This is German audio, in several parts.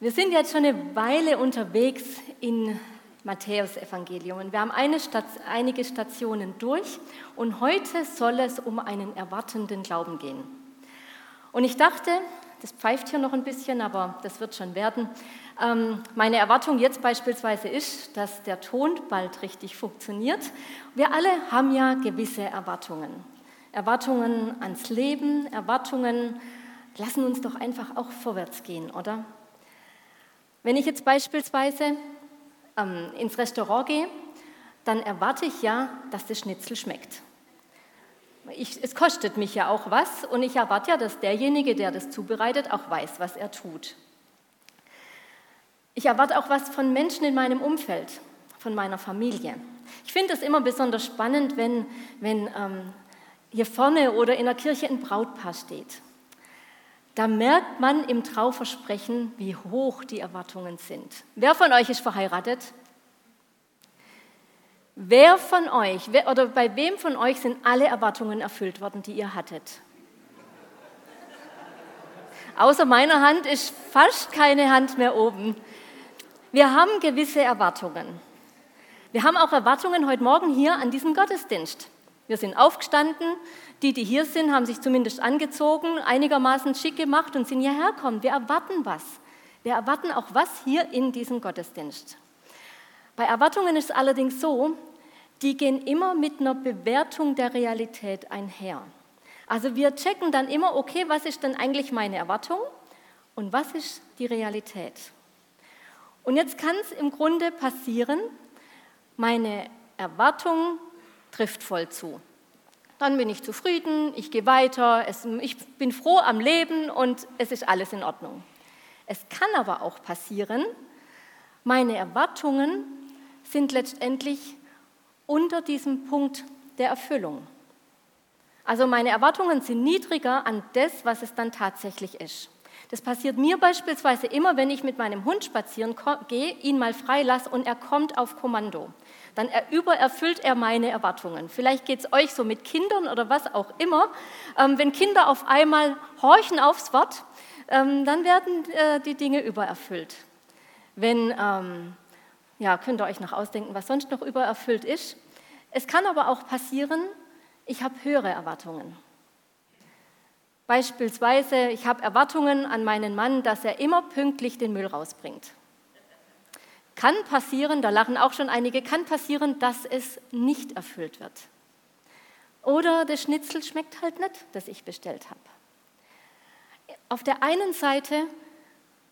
Wir sind jetzt schon eine Weile unterwegs in Matthäus Evangelium und wir haben Stat einige Stationen durch und heute soll es um einen erwartenden Glauben gehen. Und ich dachte, das pfeift hier noch ein bisschen, aber das wird schon werden. Ähm, meine Erwartung jetzt beispielsweise ist, dass der Ton bald richtig funktioniert. Wir alle haben ja gewisse Erwartungen. Erwartungen ans Leben, Erwartungen lassen uns doch einfach auch vorwärts gehen, oder? Wenn ich jetzt beispielsweise ähm, ins Restaurant gehe, dann erwarte ich ja, dass das Schnitzel schmeckt. Ich, es kostet mich ja auch was und ich erwarte ja, dass derjenige, der das zubereitet, auch weiß, was er tut. Ich erwarte auch was von Menschen in meinem Umfeld, von meiner Familie. Ich finde es immer besonders spannend, wenn, wenn ähm, hier vorne oder in der Kirche ein Brautpaar steht. Da merkt man im Trauversprechen, wie hoch die Erwartungen sind. Wer von euch ist verheiratet? Wer von euch wer, oder bei wem von euch sind alle Erwartungen erfüllt worden, die ihr hattet? Außer meiner Hand ist fast keine Hand mehr oben. Wir haben gewisse Erwartungen. Wir haben auch Erwartungen heute Morgen hier an diesem Gottesdienst. Wir sind aufgestanden, die, die hier sind, haben sich zumindest angezogen, einigermaßen schick gemacht und sind hierher gekommen. Wir erwarten was. Wir erwarten auch was hier in diesem Gottesdienst. Bei Erwartungen ist es allerdings so, die gehen immer mit einer Bewertung der Realität einher. Also wir checken dann immer, okay, was ist denn eigentlich meine Erwartung und was ist die Realität? Und jetzt kann es im Grunde passieren, meine Erwartung trifft voll zu dann bin ich zufrieden, ich gehe weiter, es, ich bin froh am Leben und es ist alles in Ordnung. Es kann aber auch passieren, meine Erwartungen sind letztendlich unter diesem Punkt der Erfüllung. Also meine Erwartungen sind niedriger an das, was es dann tatsächlich ist. Das passiert mir beispielsweise immer, wenn ich mit meinem Hund spazieren gehe, ihn mal freilasse und er kommt auf Kommando dann übererfüllt er meine Erwartungen. Vielleicht geht es euch so mit Kindern oder was auch immer. Ähm, wenn Kinder auf einmal horchen aufs Wort, ähm, dann werden äh, die Dinge übererfüllt. Wenn, ähm, ja, könnt ihr euch noch ausdenken, was sonst noch übererfüllt ist. Es kann aber auch passieren, ich habe höhere Erwartungen. Beispielsweise, ich habe Erwartungen an meinen Mann, dass er immer pünktlich den Müll rausbringt. Kann passieren, da lachen auch schon einige, kann passieren, dass es nicht erfüllt wird. Oder das Schnitzel schmeckt halt nicht, das ich bestellt habe. Auf der einen Seite,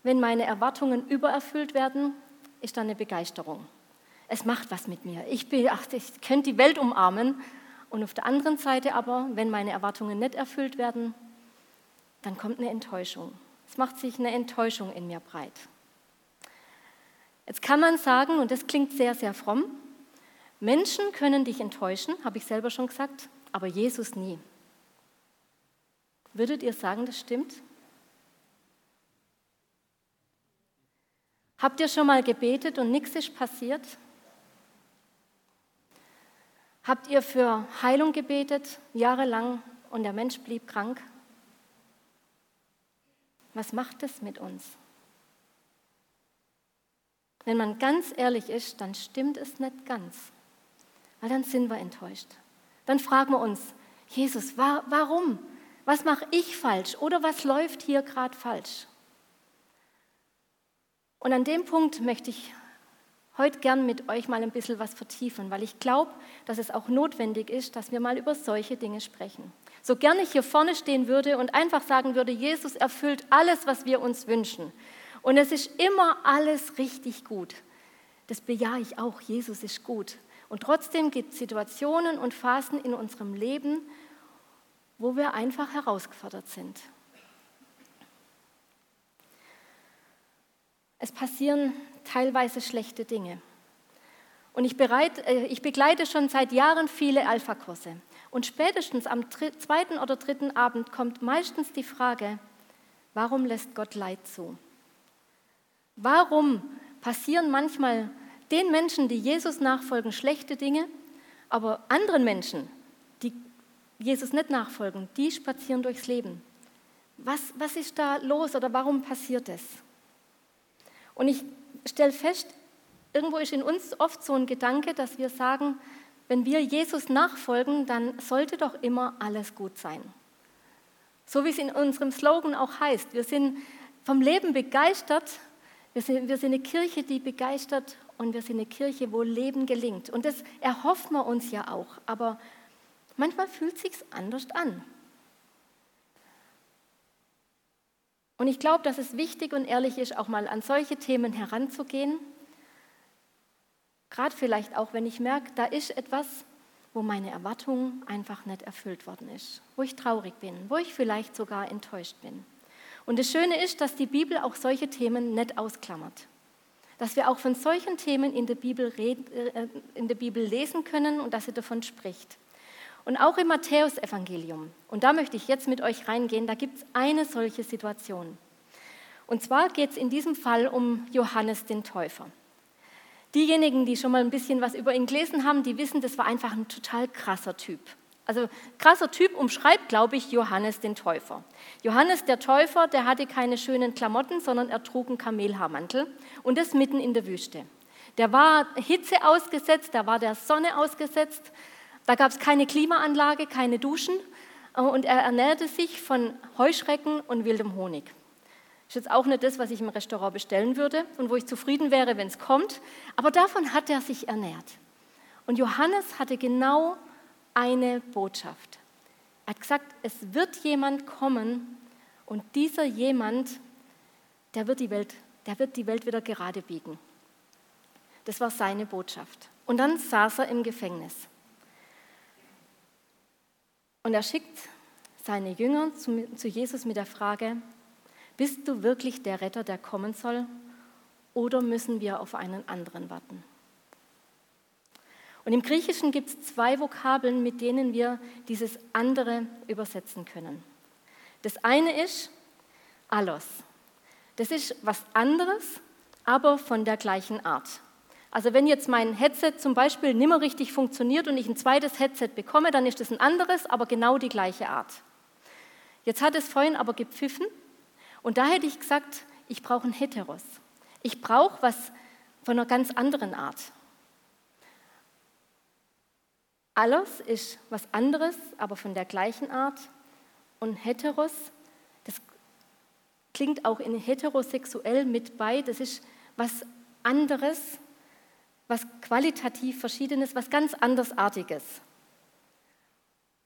wenn meine Erwartungen übererfüllt werden, ist da eine Begeisterung. Es macht was mit mir. Ich, bin, ach, ich könnte die Welt umarmen. Und auf der anderen Seite aber, wenn meine Erwartungen nicht erfüllt werden, dann kommt eine Enttäuschung. Es macht sich eine Enttäuschung in mir breit. Jetzt kann man sagen, und das klingt sehr, sehr fromm, Menschen können dich enttäuschen, habe ich selber schon gesagt, aber Jesus nie. Würdet ihr sagen, das stimmt? Habt ihr schon mal gebetet und nichts ist passiert? Habt ihr für Heilung gebetet, jahrelang, und der Mensch blieb krank? Was macht das mit uns? Wenn man ganz ehrlich ist, dann stimmt es nicht ganz, weil dann sind wir enttäuscht. Dann fragen wir uns, Jesus, warum? Was mache ich falsch oder was läuft hier gerade falsch? Und an dem Punkt möchte ich heute gern mit euch mal ein bisschen was vertiefen, weil ich glaube, dass es auch notwendig ist, dass wir mal über solche Dinge sprechen. So gerne ich hier vorne stehen würde und einfach sagen würde, Jesus erfüllt alles, was wir uns wünschen. Und es ist immer alles richtig gut. Das bejahe ich auch. Jesus ist gut. Und trotzdem gibt es Situationen und Phasen in unserem Leben, wo wir einfach herausgefordert sind. Es passieren teilweise schlechte Dinge. Und ich, bereit, äh, ich begleite schon seit Jahren viele Alpha-Kurse. Und spätestens am zweiten oder dritten Abend kommt meistens die Frage, warum lässt Gott Leid zu? Warum passieren manchmal den Menschen, die Jesus nachfolgen, schlechte Dinge, aber anderen Menschen, die Jesus nicht nachfolgen, die spazieren durchs Leben? Was, was ist da los oder warum passiert es? Und ich stelle fest, irgendwo ist in uns oft so ein Gedanke, dass wir sagen, wenn wir Jesus nachfolgen, dann sollte doch immer alles gut sein. So wie es in unserem Slogan auch heißt, wir sind vom Leben begeistert, wir sind, wir sind eine Kirche, die begeistert und wir sind eine Kirche, wo Leben gelingt. Und das erhoffen wir uns ja auch, aber manchmal fühlt sich anders an. Und ich glaube, dass es wichtig und ehrlich ist, auch mal an solche Themen heranzugehen. Gerade vielleicht auch, wenn ich merke, da ist etwas, wo meine Erwartung einfach nicht erfüllt worden ist, wo ich traurig bin, wo ich vielleicht sogar enttäuscht bin. Und das Schöne ist, dass die Bibel auch solche Themen nicht ausklammert. Dass wir auch von solchen Themen in der Bibel, reden, äh, in der Bibel lesen können und dass sie davon spricht. Und auch im Matthäusevangelium, und da möchte ich jetzt mit euch reingehen, da gibt es eine solche Situation. Und zwar geht es in diesem Fall um Johannes den Täufer. Diejenigen, die schon mal ein bisschen was über ihn gelesen haben, die wissen, das war einfach ein total krasser Typ. Also krasser Typ umschreibt, glaube ich, Johannes den Täufer. Johannes der Täufer, der hatte keine schönen Klamotten, sondern er trug einen Kamelhaarmantel und das mitten in der Wüste. Der war Hitze ausgesetzt, der war der Sonne ausgesetzt, da gab es keine Klimaanlage, keine Duschen äh, und er ernährte sich von Heuschrecken und wildem Honig. Ist jetzt auch nicht das, was ich im Restaurant bestellen würde und wo ich zufrieden wäre, wenn es kommt, aber davon hat er sich ernährt. Und Johannes hatte genau eine Botschaft. Er hat gesagt, es wird jemand kommen und dieser jemand, der wird die Welt, der wird die Welt wieder gerade biegen. Das war seine Botschaft. Und dann saß er im Gefängnis. Und er schickt seine Jünger zu Jesus mit der Frage, bist du wirklich der Retter, der kommen soll, oder müssen wir auf einen anderen warten? Und im Griechischen gibt es zwei Vokabeln, mit denen wir dieses andere übersetzen können. Das eine ist allos. Das ist was anderes, aber von der gleichen Art. Also wenn jetzt mein Headset zum Beispiel nicht mehr richtig funktioniert und ich ein zweites Headset bekomme, dann ist das ein anderes, aber genau die gleiche Art. Jetzt hat es vorhin aber gepfiffen und da hätte ich gesagt, ich brauche ein Heteros. Ich brauche was von einer ganz anderen Art. Alles ist was anderes, aber von der gleichen Art. Und Heteros, das klingt auch in heterosexuell mit bei, das ist was anderes, was qualitativ Verschiedenes, was ganz andersartiges.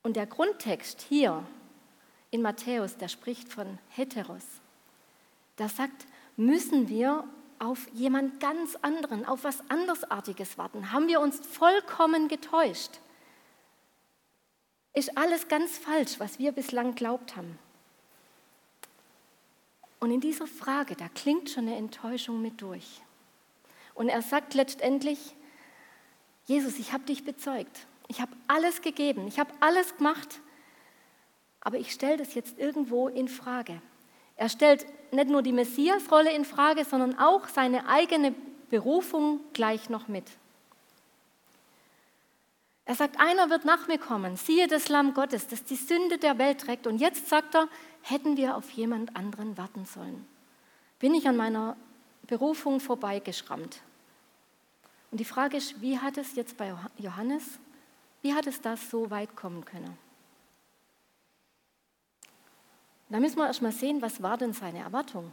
Und der Grundtext hier in Matthäus, der spricht von Heteros. Da sagt, müssen wir auf jemand ganz anderen, auf was andersartiges warten? Haben wir uns vollkommen getäuscht? Ist alles ganz falsch, was wir bislang glaubt haben? Und in dieser Frage, da klingt schon eine Enttäuschung mit durch. Und er sagt letztendlich, Jesus, ich habe dich bezeugt. Ich habe alles gegeben. Ich habe alles gemacht. Aber ich stelle das jetzt irgendwo in Frage. Er stellt nicht nur die Messias-Rolle in Frage, sondern auch seine eigene Berufung gleich noch mit. Er sagt, einer wird nach mir kommen, siehe das Lamm Gottes, das die Sünde der Welt trägt. Und jetzt sagt er, hätten wir auf jemand anderen warten sollen. Bin ich an meiner Berufung vorbeigeschrammt. Und die Frage ist, wie hat es jetzt bei Johannes, wie hat es das so weit kommen können? Da müssen wir erstmal sehen, was war denn seine Erwartung?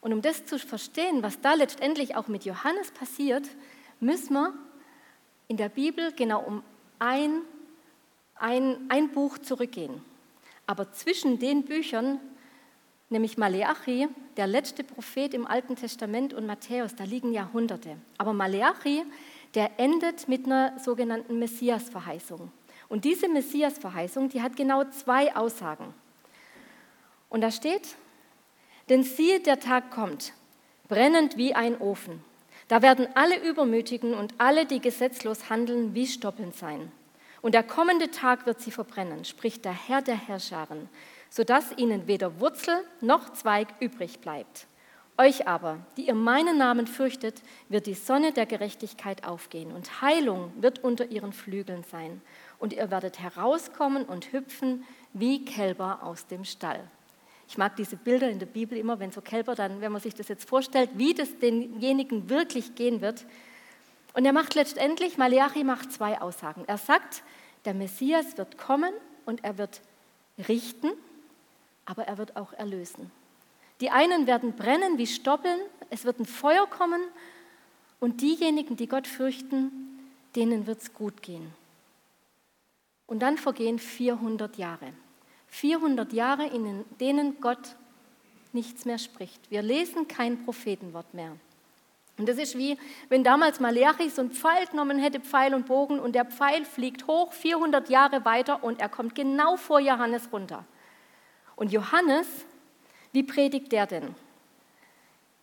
Und um das zu verstehen, was da letztendlich auch mit Johannes passiert, müssen wir in der Bibel genau um ein, ein, ein Buch zurückgehen. Aber zwischen den Büchern nämlich Maleachi, der letzte Prophet im Alten Testament und Matthäus, da liegen Jahrhunderte. Aber Maleachi, der endet mit einer sogenannten Messias-Verheißung. Und diese Messias-Verheißung, die hat genau zwei Aussagen. Und da steht, denn siehe, der Tag kommt, brennend wie ein Ofen. Da werden alle Übermütigen und alle, die gesetzlos handeln, wie Stoppeln sein. Und der kommende Tag wird sie verbrennen, spricht der Herr der Herrscharen sodass ihnen weder Wurzel noch Zweig übrig bleibt. Euch aber, die ihr meinen Namen fürchtet, wird die Sonne der Gerechtigkeit aufgehen und Heilung wird unter ihren Flügeln sein. Und ihr werdet herauskommen und hüpfen wie Kälber aus dem Stall. Ich mag diese Bilder in der Bibel immer, wenn so Kälber dann, wenn man sich das jetzt vorstellt, wie das denjenigen wirklich gehen wird. Und er macht letztendlich, Malachi macht zwei Aussagen. Er sagt, der Messias wird kommen und er wird richten, aber er wird auch erlösen. Die einen werden brennen wie Stoppeln, es wird ein Feuer kommen und diejenigen, die Gott fürchten, denen wird es gut gehen. Und dann vergehen 400 Jahre. 400 Jahre, in denen Gott nichts mehr spricht. Wir lesen kein Prophetenwort mehr. Und das ist wie, wenn damals Maleachi so einen Pfeil genommen hätte, Pfeil und Bogen, und der Pfeil fliegt hoch 400 Jahre weiter und er kommt genau vor Johannes runter. Und Johannes, wie predigt der denn?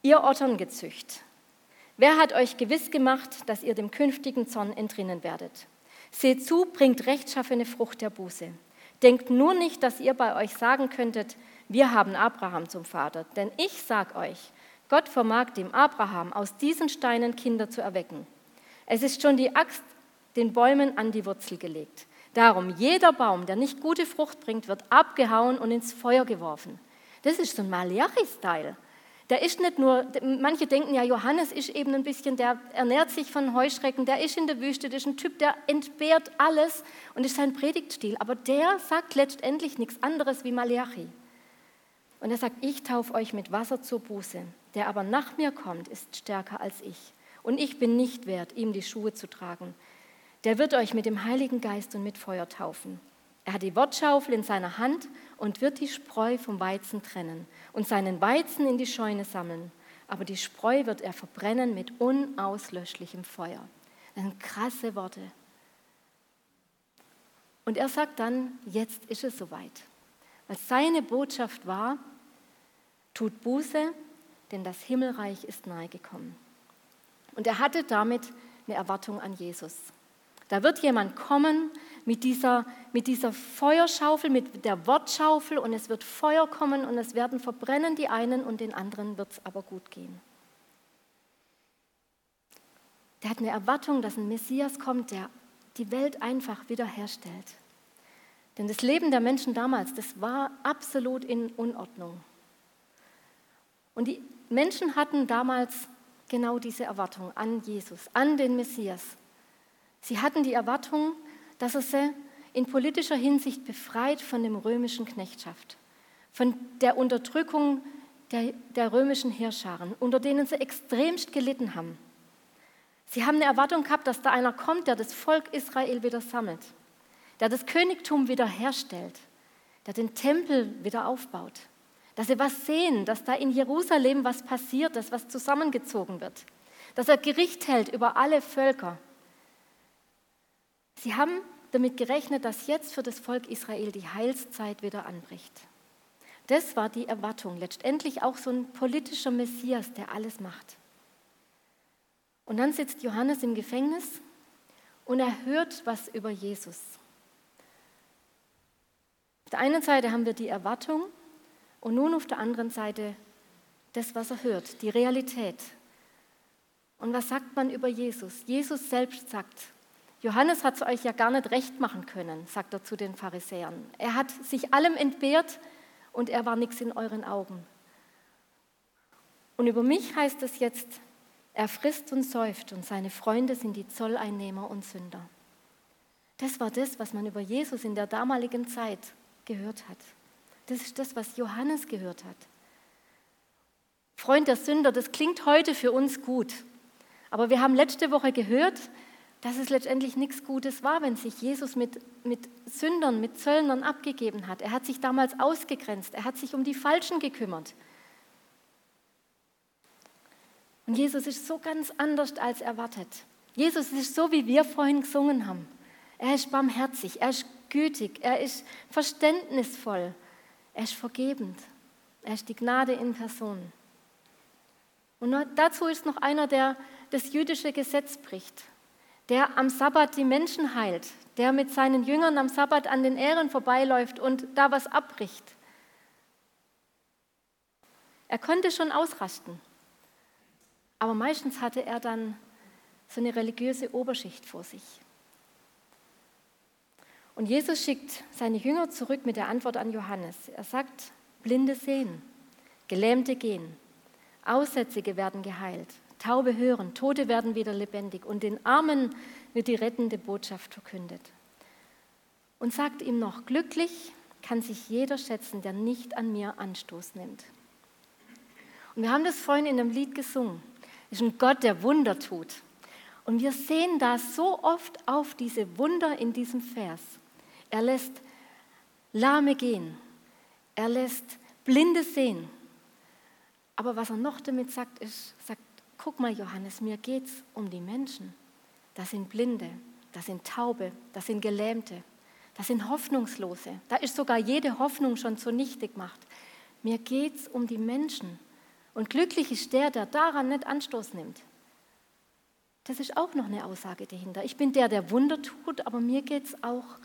Ihr Otterngezücht. Wer hat euch gewiss gemacht, dass ihr dem künftigen Zorn entrinnen werdet? Seht zu, bringt rechtschaffene Frucht der Buße. Denkt nur nicht, dass ihr bei euch sagen könntet, wir haben Abraham zum Vater. Denn ich sag euch, Gott vermag dem Abraham aus diesen Steinen Kinder zu erwecken. Es ist schon die Axt den Bäumen an die Wurzel gelegt. Darum, jeder Baum, der nicht gute Frucht bringt, wird abgehauen und ins Feuer geworfen. Das ist so ein Malachi-Style. Der ist nicht nur, manche denken ja, Johannes ist eben ein bisschen, der ernährt sich von Heuschrecken, der ist in der Wüste, der ist ein Typ, der entbehrt alles und ist sein Predigtstil. Aber der sagt letztendlich nichts anderes wie Malachi. Und er sagt, ich taufe euch mit Wasser zur Buße. Der aber nach mir kommt, ist stärker als ich. Und ich bin nicht wert, ihm die Schuhe zu tragen. Der wird euch mit dem Heiligen Geist und mit Feuer taufen. Er hat die Wortschaufel in seiner Hand und wird die Spreu vom Weizen trennen und seinen Weizen in die Scheune sammeln. Aber die Spreu wird er verbrennen mit unauslöschlichem Feuer. Das sind krasse Worte. Und er sagt dann, jetzt ist es soweit. Weil seine Botschaft war, tut Buße, denn das Himmelreich ist nahe gekommen. Und er hatte damit eine Erwartung an Jesus. Da wird jemand kommen mit dieser, mit dieser Feuerschaufel, mit der Wortschaufel und es wird Feuer kommen und es werden verbrennen die einen und den anderen wird es aber gut gehen. Der hat eine Erwartung, dass ein Messias kommt, der die Welt einfach wiederherstellt. Denn das Leben der Menschen damals, das war absolut in Unordnung. Und die Menschen hatten damals genau diese Erwartung an Jesus, an den Messias. Sie hatten die Erwartung, dass er sie in politischer Hinsicht befreit von dem römischen Knechtschaft, von der Unterdrückung der, der römischen Heerscharen, unter denen sie extremst gelitten haben. Sie haben eine Erwartung gehabt, dass da einer kommt, der das Volk Israel wieder sammelt, der das Königtum wieder herstellt, der den Tempel wieder aufbaut, dass sie was sehen, dass da in Jerusalem was passiert, dass was zusammengezogen wird, dass er Gericht hält über alle Völker. Sie haben damit gerechnet, dass jetzt für das Volk Israel die Heilszeit wieder anbricht. Das war die Erwartung, letztendlich auch so ein politischer Messias, der alles macht. Und dann sitzt Johannes im Gefängnis und er hört was über Jesus. Auf der einen Seite haben wir die Erwartung und nun auf der anderen Seite das, was er hört, die Realität. Und was sagt man über Jesus? Jesus selbst sagt, Johannes hat es euch ja gar nicht recht machen können, sagt er zu den Pharisäern. Er hat sich allem entbehrt und er war nichts in euren Augen. Und über mich heißt es jetzt, er frisst und säuft und seine Freunde sind die Zolleinnehmer und Sünder. Das war das, was man über Jesus in der damaligen Zeit gehört hat. Das ist das, was Johannes gehört hat. Freund der Sünder, das klingt heute für uns gut. Aber wir haben letzte Woche gehört, dass es letztendlich nichts Gutes war, wenn sich Jesus mit, mit Sündern, mit Zöllnern abgegeben hat. Er hat sich damals ausgegrenzt, er hat sich um die Falschen gekümmert. Und Jesus ist so ganz anders als erwartet. Jesus ist so, wie wir vorhin gesungen haben. Er ist barmherzig, er ist gütig, er ist verständnisvoll, er ist vergebend, er ist die Gnade in Person. Und dazu ist noch einer, der das jüdische Gesetz bricht der am Sabbat die Menschen heilt, der mit seinen Jüngern am Sabbat an den Ähren vorbeiläuft und da was abbricht. Er konnte schon ausrasten, aber meistens hatte er dann so eine religiöse Oberschicht vor sich. Und Jesus schickt seine Jünger zurück mit der Antwort an Johannes. Er sagt, Blinde sehen, Gelähmte gehen, Aussätzige werden geheilt, Taube hören, Tote werden wieder lebendig und den Armen wird die rettende Botschaft verkündet. Und sagt ihm noch, glücklich kann sich jeder schätzen, der nicht an mir Anstoß nimmt. Und wir haben das vorhin in einem Lied gesungen. Es ist ein Gott, der Wunder tut. Und wir sehen da so oft auf diese Wunder in diesem Vers. Er lässt Lahme gehen. Er lässt Blinde sehen. Aber was er noch damit sagt, ist, sagt, guck mal Johannes, mir geht es um die Menschen. Das sind Blinde, das sind Taube, das sind Gelähmte, das sind Hoffnungslose. Da ist sogar jede Hoffnung schon zunichte gemacht. Mir geht es um die Menschen. Und glücklich ist der, der daran nicht Anstoß nimmt. Das ist auch noch eine Aussage dahinter. Ich bin der, der Wunder tut, aber mir geht es auch,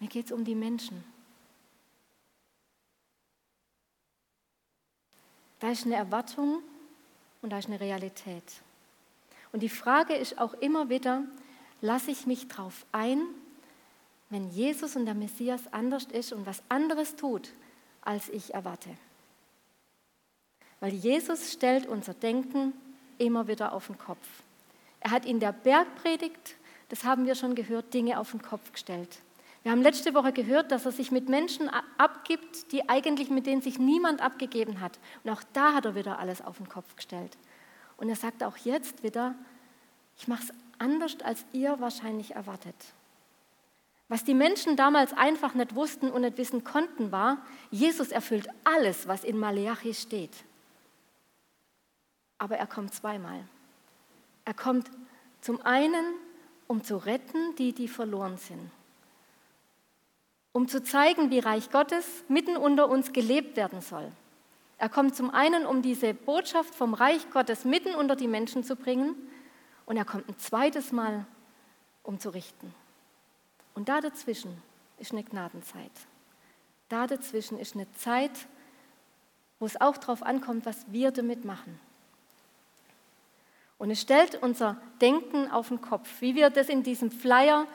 mir geht um die Menschen. Da ist eine Erwartung und da ist eine Realität. Und die Frage ist auch immer wieder, lasse ich mich darauf ein, wenn Jesus und der Messias anders ist und was anderes tut, als ich erwarte. Weil Jesus stellt unser Denken immer wieder auf den Kopf. Er hat in der Bergpredigt, das haben wir schon gehört, Dinge auf den Kopf gestellt. Wir haben letzte Woche gehört, dass er sich mit Menschen abgibt, die eigentlich mit denen sich niemand abgegeben hat. Und auch da hat er wieder alles auf den Kopf gestellt. Und er sagt auch jetzt wieder, ich mache es anders, als ihr wahrscheinlich erwartet. Was die Menschen damals einfach nicht wussten und nicht wissen konnten, war, Jesus erfüllt alles, was in Maleachi steht. Aber er kommt zweimal. Er kommt zum einen, um zu retten die, die verloren sind. Um zu zeigen, wie Reich Gottes mitten unter uns gelebt werden soll. Er kommt zum einen, um diese Botschaft vom Reich Gottes mitten unter die Menschen zu bringen, und er kommt ein zweites Mal, um zu richten. Und da dazwischen ist eine Gnadenzeit. Da dazwischen ist eine Zeit, wo es auch darauf ankommt, was wir damit machen. Und es stellt unser Denken auf den Kopf, wie wir das in diesem Flyer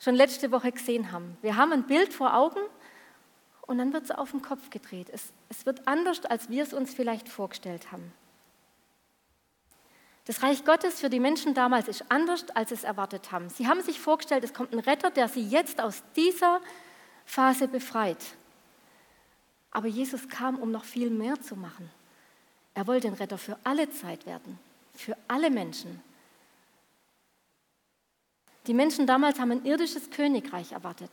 schon letzte Woche gesehen haben. Wir haben ein Bild vor Augen und dann wird es auf den Kopf gedreht. Es, es wird anders, als wir es uns vielleicht vorgestellt haben. Das Reich Gottes für die Menschen damals ist anders, als sie es erwartet haben. Sie haben sich vorgestellt, es kommt ein Retter, der sie jetzt aus dieser Phase befreit. Aber Jesus kam, um noch viel mehr zu machen. Er wollte ein Retter für alle Zeit werden, für alle Menschen. Die Menschen damals haben ein irdisches Königreich erwartet.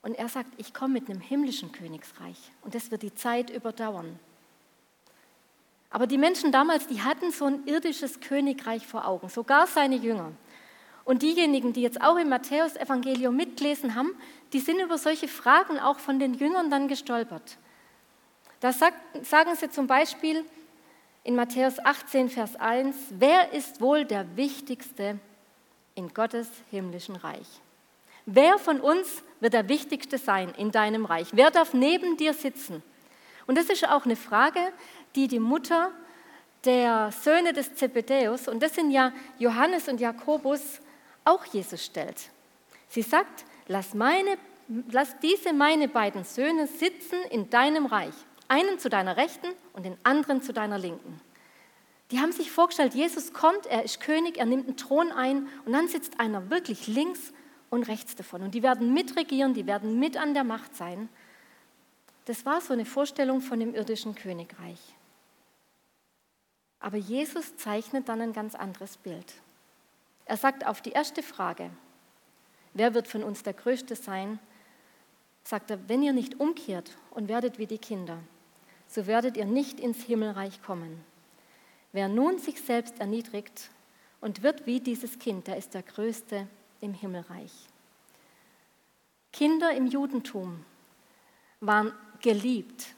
Und er sagt, ich komme mit einem himmlischen Königsreich und das wird die Zeit überdauern. Aber die Menschen damals, die hatten so ein irdisches Königreich vor Augen, sogar seine Jünger. Und diejenigen, die jetzt auch im Matthäusevangelium mitgelesen haben, die sind über solche Fragen auch von den Jüngern dann gestolpert. Da sagt, sagen sie zum Beispiel in Matthäus 18, Vers 1, wer ist wohl der Wichtigste in Gottes himmlischen Reich? Wer von uns wird der Wichtigste sein in deinem Reich? Wer darf neben dir sitzen? Und das ist auch eine Frage, die die Mutter der Söhne des Zebedäus, und das sind ja Johannes und Jakobus, auch Jesus stellt. Sie sagt, lass, meine, lass diese meine beiden Söhne sitzen in deinem Reich, einen zu deiner Rechten und den anderen zu deiner Linken. Die haben sich vorgestellt, Jesus kommt, er ist König, er nimmt einen Thron ein und dann sitzt einer wirklich links und rechts davon. Und die werden mitregieren, die werden mit an der Macht sein. Das war so eine Vorstellung von dem irdischen Königreich. Aber Jesus zeichnet dann ein ganz anderes Bild. Er sagt auf die erste Frage, wer wird von uns der Größte sein, sagt er, wenn ihr nicht umkehrt und werdet wie die Kinder, so werdet ihr nicht ins Himmelreich kommen. Wer nun sich selbst erniedrigt und wird wie dieses Kind, der ist der Größte im Himmelreich. Kinder im Judentum waren geliebt,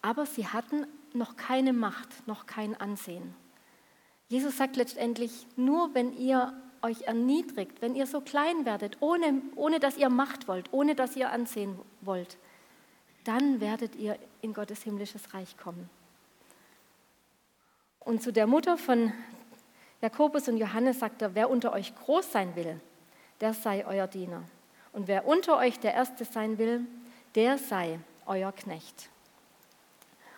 aber sie hatten noch keine Macht, noch kein Ansehen. Jesus sagt letztendlich, nur wenn ihr euch erniedrigt, wenn ihr so klein werdet, ohne, ohne dass ihr Macht wollt, ohne dass ihr Ansehen wollt, dann werdet ihr in Gottes himmlisches Reich kommen. Und zu der Mutter von Jakobus und Johannes sagt er, wer unter euch groß sein will, der sei euer Diener. Und wer unter euch der Erste sein will, der sei euer Knecht.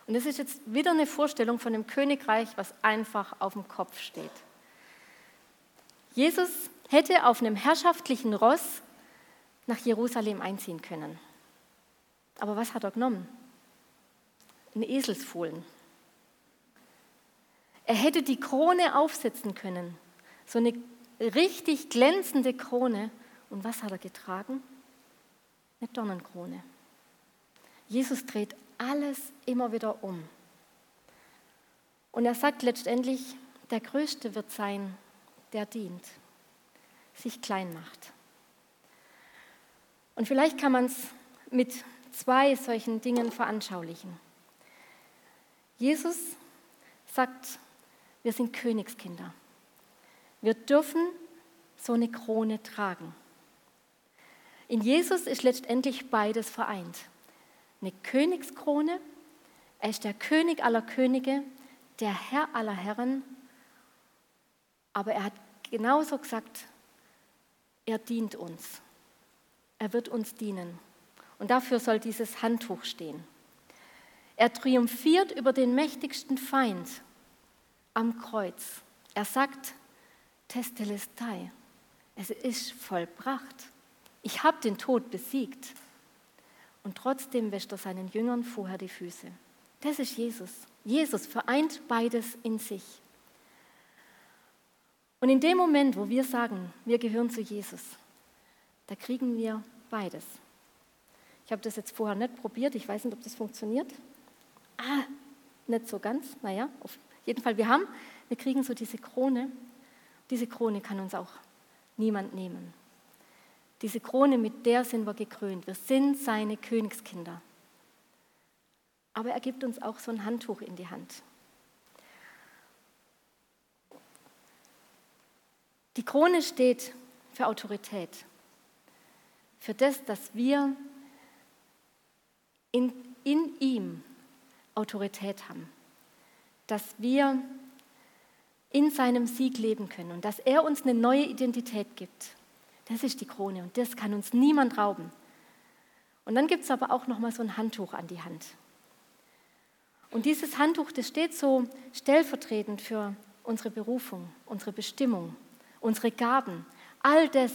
Und das ist jetzt wieder eine Vorstellung von einem Königreich, was einfach auf dem Kopf steht. Jesus hätte auf einem herrschaftlichen Ross nach Jerusalem einziehen können. Aber was hat er genommen? Ein Eselsfohlen. Er hätte die Krone aufsetzen können, so eine richtig glänzende Krone. Und was hat er getragen? Eine Dornenkrone. Jesus dreht alles immer wieder um. Und er sagt letztendlich, der Größte wird sein, der dient, sich klein macht. Und vielleicht kann man es mit zwei solchen Dingen veranschaulichen. Jesus sagt, wir sind Königskinder. Wir dürfen so eine Krone tragen. In Jesus ist letztendlich beides vereint. Eine Königskrone, er ist der König aller Könige, der Herr aller Herren, aber er hat genauso gesagt, er dient uns. Er wird uns dienen. Und dafür soll dieses Handtuch stehen. Er triumphiert über den mächtigsten Feind am Kreuz. Er sagt, Testelestai, es ist vollbracht. Ich habe den Tod besiegt. Und trotzdem wäscht er seinen Jüngern vorher die Füße. Das ist Jesus. Jesus vereint beides in sich. Und in dem Moment, wo wir sagen, wir gehören zu Jesus, da kriegen wir beides. Ich habe das jetzt vorher nicht probiert, ich weiß nicht, ob das funktioniert. Ah, nicht so ganz, naja, auf jeden Fall, wir haben, wir kriegen so diese Krone. Diese Krone kann uns auch niemand nehmen. Diese Krone, mit der sind wir gekrönt. Wir sind seine Königskinder. Aber er gibt uns auch so ein Handtuch in die Hand. Die Krone steht für Autorität, für das, dass wir in, in ihm Autorität haben, dass wir in seinem Sieg leben können und dass er uns eine neue Identität gibt. Das ist die Krone und das kann uns niemand rauben. Und dann gibt es aber auch noch mal so ein Handtuch an die Hand. Und dieses Handtuch, das steht so stellvertretend für unsere Berufung, unsere Bestimmung, unsere Gaben, all das,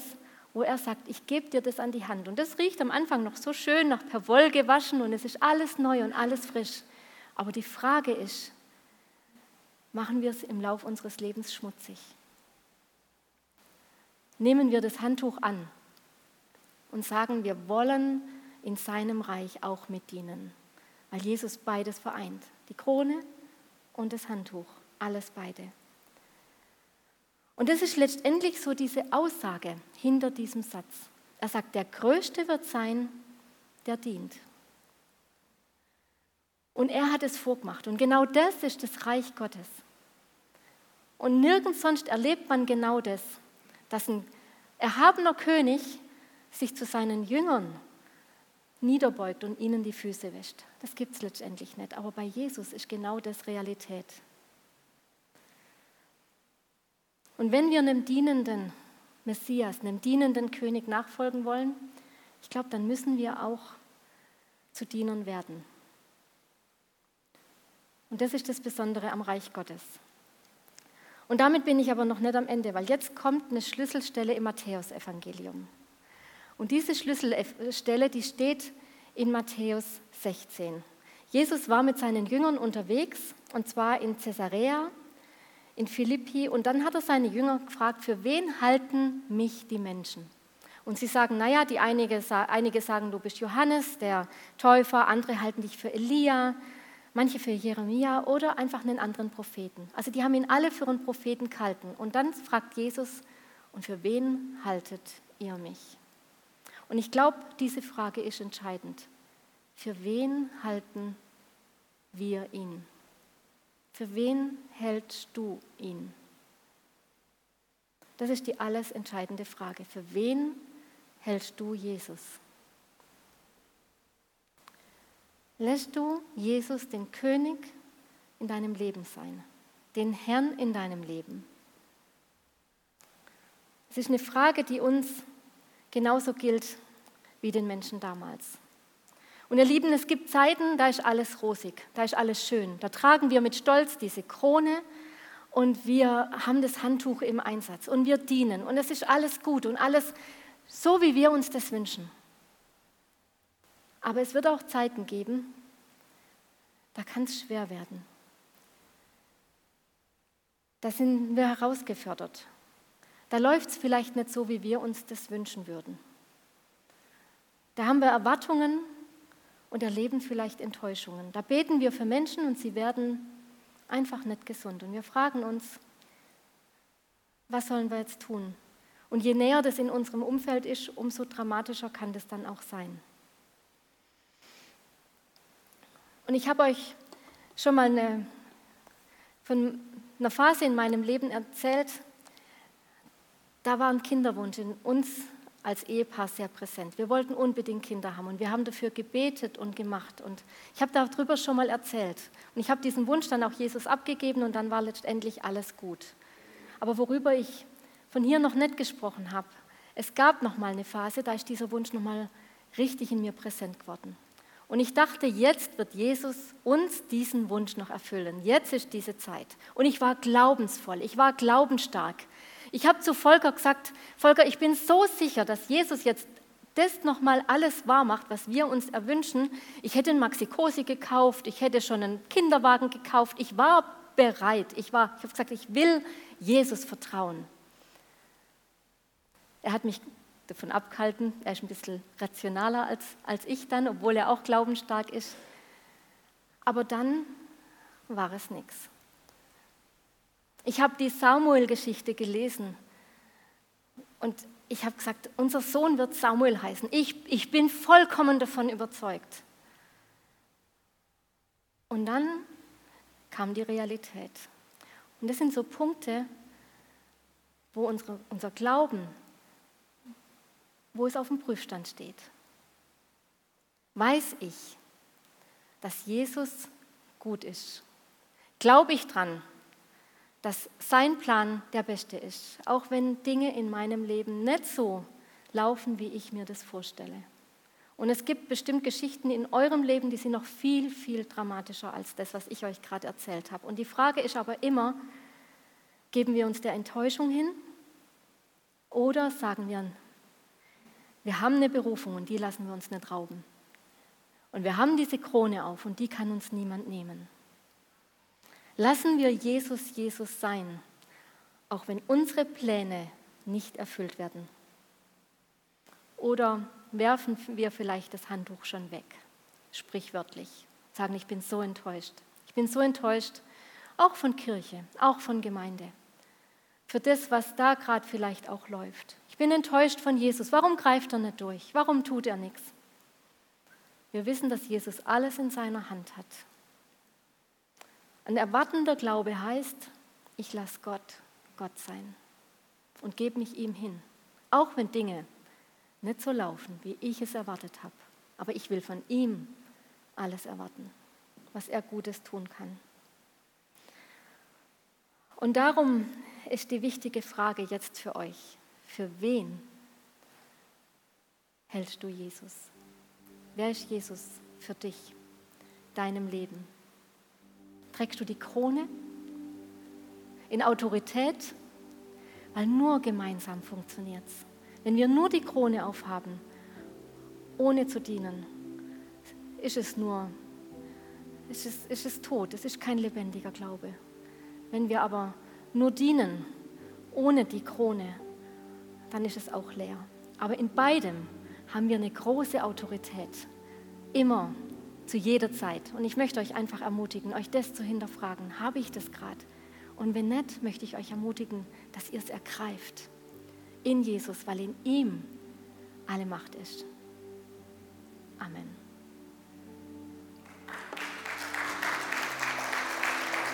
wo er sagt, ich gebe dir das an die Hand. Und das riecht am Anfang noch so schön nach per Woll gewaschen und es ist alles neu und alles frisch. Aber die Frage ist, machen wir es im Lauf unseres Lebens schmutzig? Nehmen wir das Handtuch an und sagen, wir wollen in seinem Reich auch mitdienen, weil Jesus beides vereint, die Krone und das Handtuch, alles beide. Und das ist letztendlich so diese Aussage hinter diesem Satz. Er sagt, der Größte wird sein, der dient. Und er hat es vorgemacht. Und genau das ist das Reich Gottes. Und nirgends sonst erlebt man genau das, dass ein erhabener König sich zu seinen Jüngern niederbeugt und ihnen die Füße wäscht. Das gibt es letztendlich nicht. Aber bei Jesus ist genau das Realität. Und wenn wir einem dienenden Messias, einem dienenden König nachfolgen wollen, ich glaube, dann müssen wir auch zu Dienern werden. Und das ist das Besondere am Reich Gottes. Und damit bin ich aber noch nicht am Ende, weil jetzt kommt eine Schlüsselstelle im Matthäusevangelium. Und diese Schlüsselstelle, die steht in Matthäus 16. Jesus war mit seinen Jüngern unterwegs, und zwar in Caesarea in Philippi und dann hat er seine Jünger gefragt, für wen halten mich die Menschen? Und sie sagen, naja, die einige, einige sagen, du bist Johannes, der Täufer, andere halten dich für Elia, manche für Jeremia oder einfach einen anderen Propheten. Also die haben ihn alle für einen Propheten gehalten. Und dann fragt Jesus, und für wen haltet ihr mich? Und ich glaube, diese Frage ist entscheidend. Für wen halten wir ihn? Für wen hältst du ihn? Das ist die alles entscheidende Frage. Für wen hältst du Jesus? Lässt du Jesus den König in deinem Leben sein, den Herrn in deinem Leben? Es ist eine Frage, die uns genauso gilt wie den Menschen damals. Und ihr Lieben, es gibt Zeiten, da ist alles rosig, da ist alles schön. Da tragen wir mit Stolz diese Krone und wir haben das Handtuch im Einsatz und wir dienen und es ist alles gut und alles so, wie wir uns das wünschen. Aber es wird auch Zeiten geben, da kann es schwer werden. Da sind wir herausgefordert. Da läuft es vielleicht nicht so, wie wir uns das wünschen würden. Da haben wir Erwartungen und erleben vielleicht Enttäuschungen. Da beten wir für Menschen und sie werden einfach nicht gesund. Und wir fragen uns, was sollen wir jetzt tun? Und je näher das in unserem Umfeld ist, umso dramatischer kann das dann auch sein. Und ich habe euch schon mal eine, von einer Phase in meinem Leben erzählt, da war ein Kinderwunsch in uns als Ehepaar sehr präsent. Wir wollten unbedingt Kinder haben und wir haben dafür gebetet und gemacht. Und ich habe darüber schon mal erzählt. Und ich habe diesen Wunsch dann auch Jesus abgegeben und dann war letztendlich alles gut. Aber worüber ich von hier noch nicht gesprochen habe, es gab noch mal eine Phase, da ist dieser Wunsch noch mal richtig in mir präsent geworden. Und ich dachte, jetzt wird Jesus uns diesen Wunsch noch erfüllen. Jetzt ist diese Zeit. Und ich war glaubensvoll, ich war glaubensstark. Ich habe zu Volker gesagt, Volker, ich bin so sicher, dass Jesus jetzt das nochmal alles wahr macht, was wir uns erwünschen. Ich hätte einen Maxi-Cosi gekauft, ich hätte schon einen Kinderwagen gekauft. Ich war bereit. Ich, ich habe gesagt, ich will Jesus vertrauen. Er hat mich davon abgehalten. Er ist ein bisschen rationaler als, als ich dann, obwohl er auch glaubensstark ist. Aber dann war es nichts. Ich habe die Samuel-Geschichte gelesen und ich habe gesagt, unser Sohn wird Samuel heißen. Ich, ich bin vollkommen davon überzeugt. Und dann kam die Realität. Und das sind so Punkte, wo unsere, unser Glauben wo es auf dem Prüfstand steht. Weiß ich, dass Jesus gut ist? Glaube ich dran, dass sein Plan der beste ist, auch wenn Dinge in meinem Leben nicht so laufen, wie ich mir das vorstelle? Und es gibt bestimmt Geschichten in eurem Leben, die sind noch viel, viel dramatischer als das, was ich euch gerade erzählt habe. Und die Frage ist aber immer, geben wir uns der Enttäuschung hin oder sagen wir, wir haben eine Berufung und die lassen wir uns nicht rauben. Und wir haben diese Krone auf und die kann uns niemand nehmen. Lassen wir Jesus Jesus sein, auch wenn unsere Pläne nicht erfüllt werden. Oder werfen wir vielleicht das Handtuch schon weg, sprichwörtlich. Sagen, ich bin so enttäuscht. Ich bin so enttäuscht, auch von Kirche, auch von Gemeinde, für das, was da gerade vielleicht auch läuft. Ich bin enttäuscht von Jesus. Warum greift er nicht durch? Warum tut er nichts? Wir wissen, dass Jesus alles in seiner Hand hat. Ein erwartender Glaube heißt, ich lasse Gott Gott sein und gebe mich ihm hin, auch wenn Dinge nicht so laufen, wie ich es erwartet habe. Aber ich will von ihm alles erwarten, was er Gutes tun kann. Und darum ist die wichtige Frage jetzt für euch. Für wen hältst du Jesus? Wer ist Jesus für dich, deinem Leben? Trägst du die Krone in Autorität? Weil nur gemeinsam funktioniert es. Wenn wir nur die Krone aufhaben, ohne zu dienen, ist es nur, ist es, ist es tot, es ist kein lebendiger Glaube. Wenn wir aber nur dienen, ohne die Krone, dann ist es auch leer. Aber in beidem haben wir eine große Autorität. Immer, zu jeder Zeit. Und ich möchte euch einfach ermutigen, euch das zu hinterfragen. Habe ich das gerade? Und wenn nicht, möchte ich euch ermutigen, dass ihr es ergreift. In Jesus, weil in ihm alle Macht ist. Amen.